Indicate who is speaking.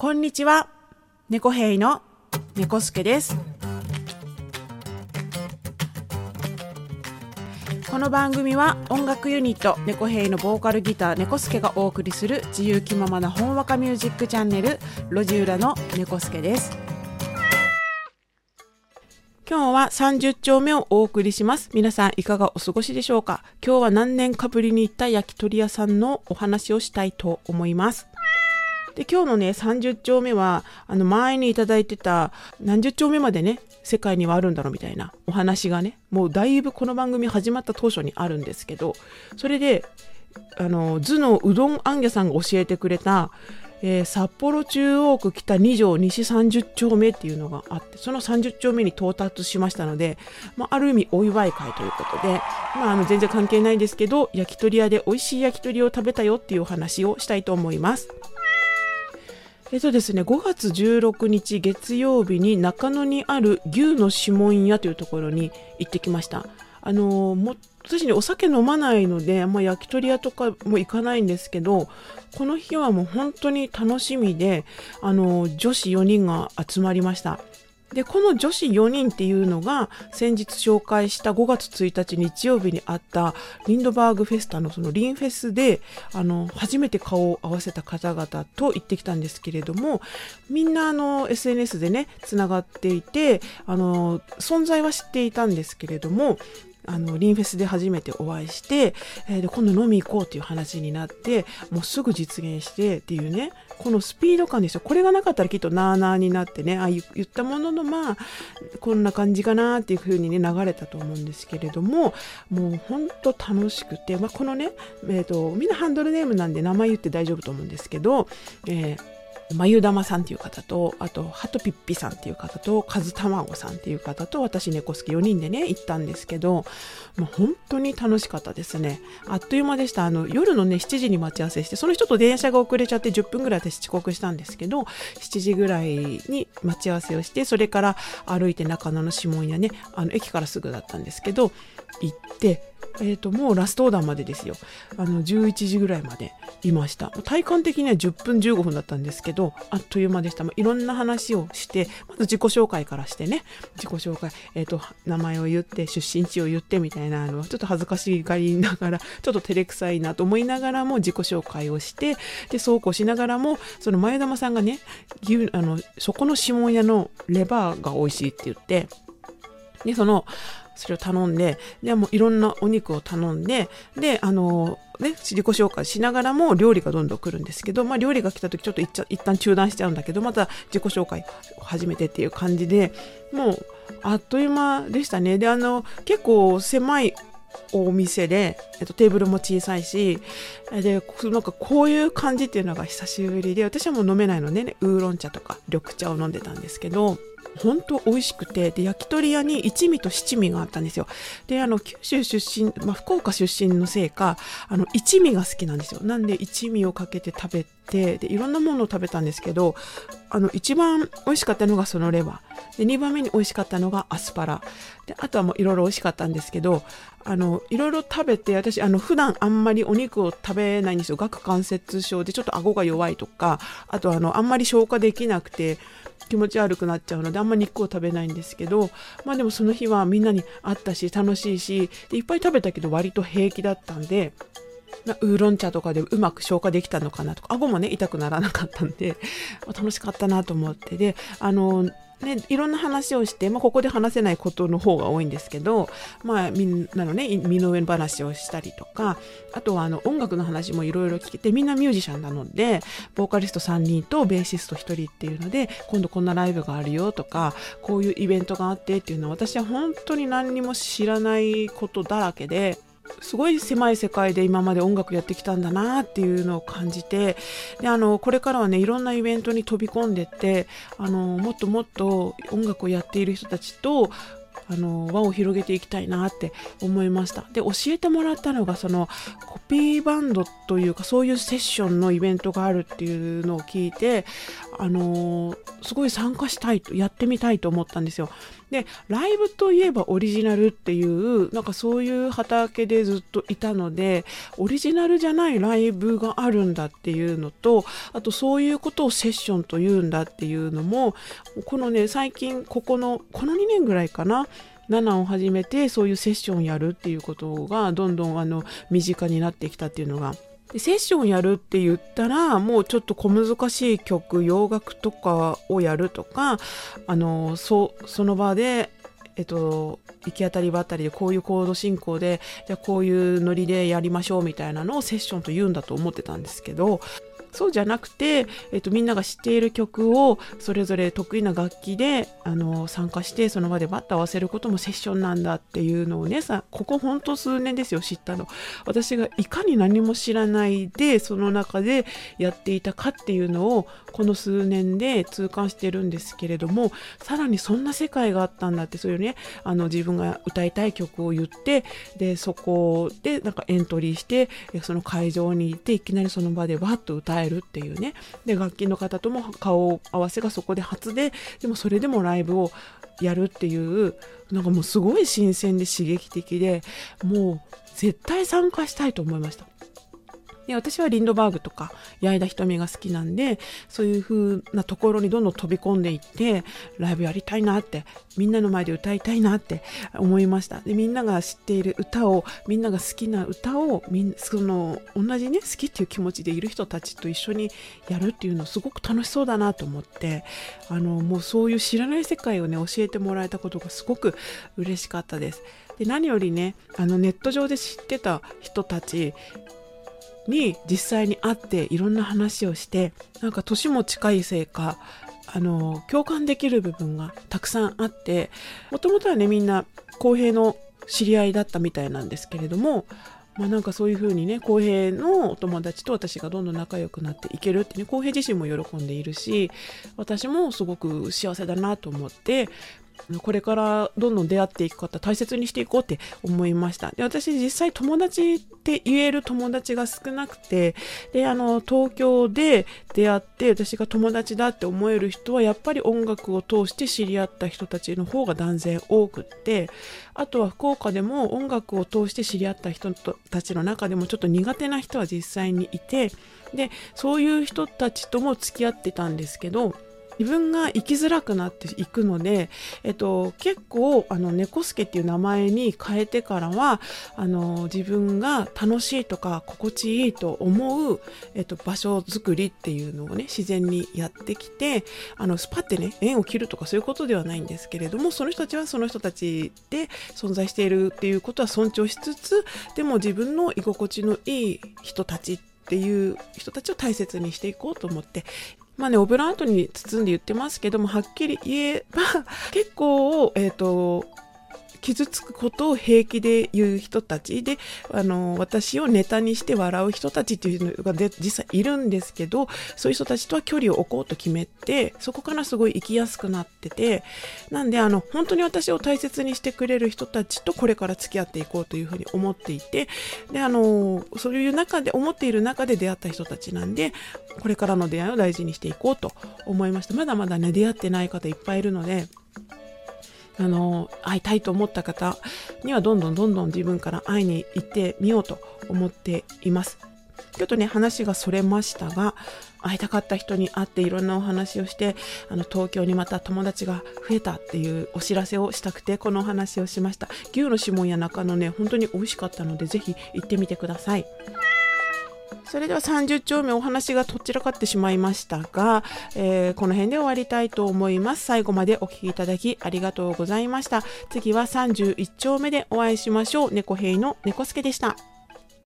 Speaker 1: こんにちは。猫兵の猫助です。この番組は音楽ユニット猫兵のボーカルギター猫助がお送りする自由気ままな本和歌ミュージックチャンネル路地裏の猫助です。今日は30丁目をお送りします。皆さんいかがお過ごしでしょうか？今日は何年かぶりに行った焼き鳥屋さんのお話をしたいと思います。で今日のね30丁目はあの前にいただいてた何十丁目までね世界にはあるんだろうみたいなお話がねもうだいぶこの番組始まった当初にあるんですけどそれであの図のうどんあんぎゃさんが教えてくれた、えー札幌中央区北2条西30丁目っていうのがあってその30丁目に到達しましたので、まあ、ある意味お祝い会ということで、まあ、あの全然関係ないんですけど焼き鳥屋で美味しい焼き鳥を食べたよっていうお話をしたいと思います。えっとですね、5月16日月曜日に中野にある牛の指紋屋というところに行ってきました。あのも私ねお酒飲まないのでまあ焼き鳥屋とかも行かないんですけどこの日はもう本当に楽しみであの女子4人が集まりました。でこの女子4人っていうのが先日紹介した5月1日日曜日にあったリンドバーグフェスタのそのリンフェスであの初めて顔を合わせた方々と行ってきたんですけれどもみんなあの SNS でねつながっていてあの存在は知っていたんですけれどもあのリンフェスで初めてお会いして、えーで今度飲み行こうっていう話になってもうすぐ実現してっていうね。このスピード感ですよ。これがなかったらきっとなーなーになってねああ言ったもののまあこんな感じかなっていう風にね流れたと思うんですけれどももうほんと楽しくて、まあ、このね、えー、とみんなハンドルネームなんで名前言って大丈夫と思うんですけど、えーまゆだまさんっていう方と、あと、はとぴっぴさんっていう方と、かずたまごさんっていう方と、私猫好き4人でね、行ったんですけど、もう本当に楽しかったですね。あっという間でした。あの、夜のね、7時に待ち合わせして、その人と電車が遅れちゃって10分ぐらい私遅刻したんですけど、7時ぐらいに待ち合わせをして、それから歩いて中野の指紋屋ね、あの、駅からすぐだったんですけど、行って、えー、ともうラストオーダーまでですよ。あの11時ぐらいまでいました。体感的には10分15分だったんですけどあっという間でした、まあいろんな話をしてまず自己紹介からしてね。自己紹介、えー、と名前を言って出身地を言ってみたいなのはちょっと恥ずかしがりながらちょっと照れくさいなと思いながらも自己紹介をしてでそうこうしながらもその前玉さんがねあのそこの指紋屋のレバーが美味しいって言ってで、その、それを頼んで、で、もういろんなお肉を頼んで、で、あの、ね、自己紹介しながらも料理がどんどん来るんですけど、まあ料理が来た時ちょっと一旦中断しちゃうんだけど、また自己紹介を始めてっていう感じで、もうあっという間でしたね。で、あの、結構狭いお店で、えっと、テーブルも小さいし、で、なんかこういう感じっていうのが久しぶりで、私はもう飲めないのでね、ウーロン茶とか緑茶を飲んでたんですけど、本当美味しくてで焼き鳥屋に一味と七味があったんですよ。であの九州出身、まあ、福岡出身のせいかあの一味が好きなんですよ。なんで一味をかけて食べてでいろんなものを食べたんですけどあの一番美味しかったのがそのレバー。で2番目に美味しかったのがアスパラ。であとはもういろいろ美味しかったんですけどあのいろいろ食べて私あの普段あんまりお肉を食べないんですよ。顎関節症でちょっと顎が弱いとかあとあのあんまり消化できなくて気持ち悪くなっちゃうのであんまり肉を食べないんですけどまあでもその日はみんなに会ったし楽しいしでいっぱい食べたけど割と平気だったんでまあウーロン茶とかでうまく消化できたのかなとか顎もね痛くならなかったんで 楽しかったなと思ってであのね、いろんな話をして、まあ、ここで話せないことの方が多いんですけど、まあ、みんなのね身の上話をしたりとかあとはあの音楽の話もいろいろ聞けてみんなミュージシャンなのでボーカリスト3人とベーシスト1人っていうので今度こんなライブがあるよとかこういうイベントがあってっていうのは私は本当に何にも知らないことだらけですごい狭い世界で今まで音楽やってきたんだなっていうのを感じてであのこれからはねいろんなイベントに飛び込んでってあのもっともっと音楽をやっている人たちとあの輪を広げていきたいなって思いました。で教えてもらったのがそのコピーバンドというかそういうセッションのイベントがあるっていうのを聞いてあのすごい参加したいとやってみたいと思ったんですよ。でライブといえばオリジナルっていうなんかそういう畑でずっといたのでオリジナルじゃないライブがあるんだっていうのとあとそういうことをセッションと言うんだっていうのもこのね最近ここのこの2年ぐらいかな7を始めてそういうセッションやるっていうことがどんどんあの身近になってきたっていうのが。でセッションやるって言ったらもうちょっと小難しい曲洋楽とかをやるとかあのそその場でえっと、行き当たりばったりでこういうコード進行でじゃこういうノリでやりましょうみたいなのをセッションと言うんだと思ってたんですけどそうじゃなくて、えっと、みんなが知っている曲をそれぞれ得意な楽器であの参加してその場でバッと合わせることもセッションなんだっていうのをねさここほんと数年ですよ知ったの。私がいかに何も知らないでその中でやっていたかっていうのをこの数年で痛感してるんですけれどもさらにそんな世界があったんだってそういうねあの自分が歌いたい曲を言ってでそこでなんかエントリーしてその会場に行っていきなりその場でバッと歌える。るっていうねで楽器の方とも顔合わせがそこで初ででもそれでもライブをやるっていうなんかもうすごい新鮮で刺激的でもう絶対参加したいと思いました。で私はリンドバーグとか矢井田瞳が好きなんでそういう風なところにどんどん飛び込んでいってライブやりたいなってみんなの前で歌いたいなって思いましたでみんなが知っている歌をみんなが好きな歌をみんその同じね好きっていう気持ちでいる人たちと一緒にやるっていうのすごく楽しそうだなと思ってあのもうそういう知らない世界をね教えてもらえたことがすごく嬉しかったです。で何よりねあのネット上で知ってた人たちに実際に会っていろんな話をしてなんか年も近いせいかあの共感できる部分がたくさんあってもともとはねみんな公平の知り合いだったみたいなんですけれどもまあ、なんかそういう風にね浩平のお友達と私がどんどん仲良くなっていけるってね浩平自身も喜んでいるし私もすごく幸せだなと思ってこれからどんどん出会っていく方大切にしていこうって思いました。で私実際友達って言える友達が少なくてであの東京で出会って私が友達だって思える人はやっぱり音楽を通して知り合った人たちの方が断然多くってあとは福岡でも音楽を通して知り合った人たちの中でもちょっと苦手な人は実際にいてでそういう人たちとも付き合ってたんですけど自分が生きづらくなっていくので、えっと、結構あの猫助っていう名前に変えてからはあの自分が楽しいとか心地いいと思う、えっと、場所づくりっていうのをね自然にやってきてあのスパってね縁を切るとかそういうことではないんですけれどもその人たちはその人たちで存在しているっていうことは尊重しつつでも自分の居心地のいい人たちっていう人たちを大切にしていこうと思ってまあね、オブラートに包んで言ってますけども、はっきり言えば、結構、えっ、ー、と、傷つくことを平気で言う人たち。であの私をネタにして笑う人たちっていうのがで実際いるんですけどそういう人たちとは距離を置こうと決めてそこからすごい生きやすくなってて。なんであの本当に私を大切にしてくれる人たちとこれから付き合っていこうというふうに思っていて。であのそういう中で思っている中で出会った人たちなんでこれからの出会いを大事にしていこうと思いました。まだまだね出会ってない方いっぱいいるので。あの会いたいと思った方にはどんどんどんどん自分から会いに行ってみようと思っています。ちょっとね話がそれましたが会いたかった人に会っていろんなお話をしてあの東京にまた友達が増えたっていうお知らせをしたくてこのお話をしました牛の指紋や中のね本当に美味しかったのでぜひ行ってみてください。それでは30丁目お話がとっちらかってしまいましたが、えー、この辺で終わりたいと思います。最後までお聴きいただきありがとうございました。次は31丁目でお会いしましょう。猫兵の猫助でした。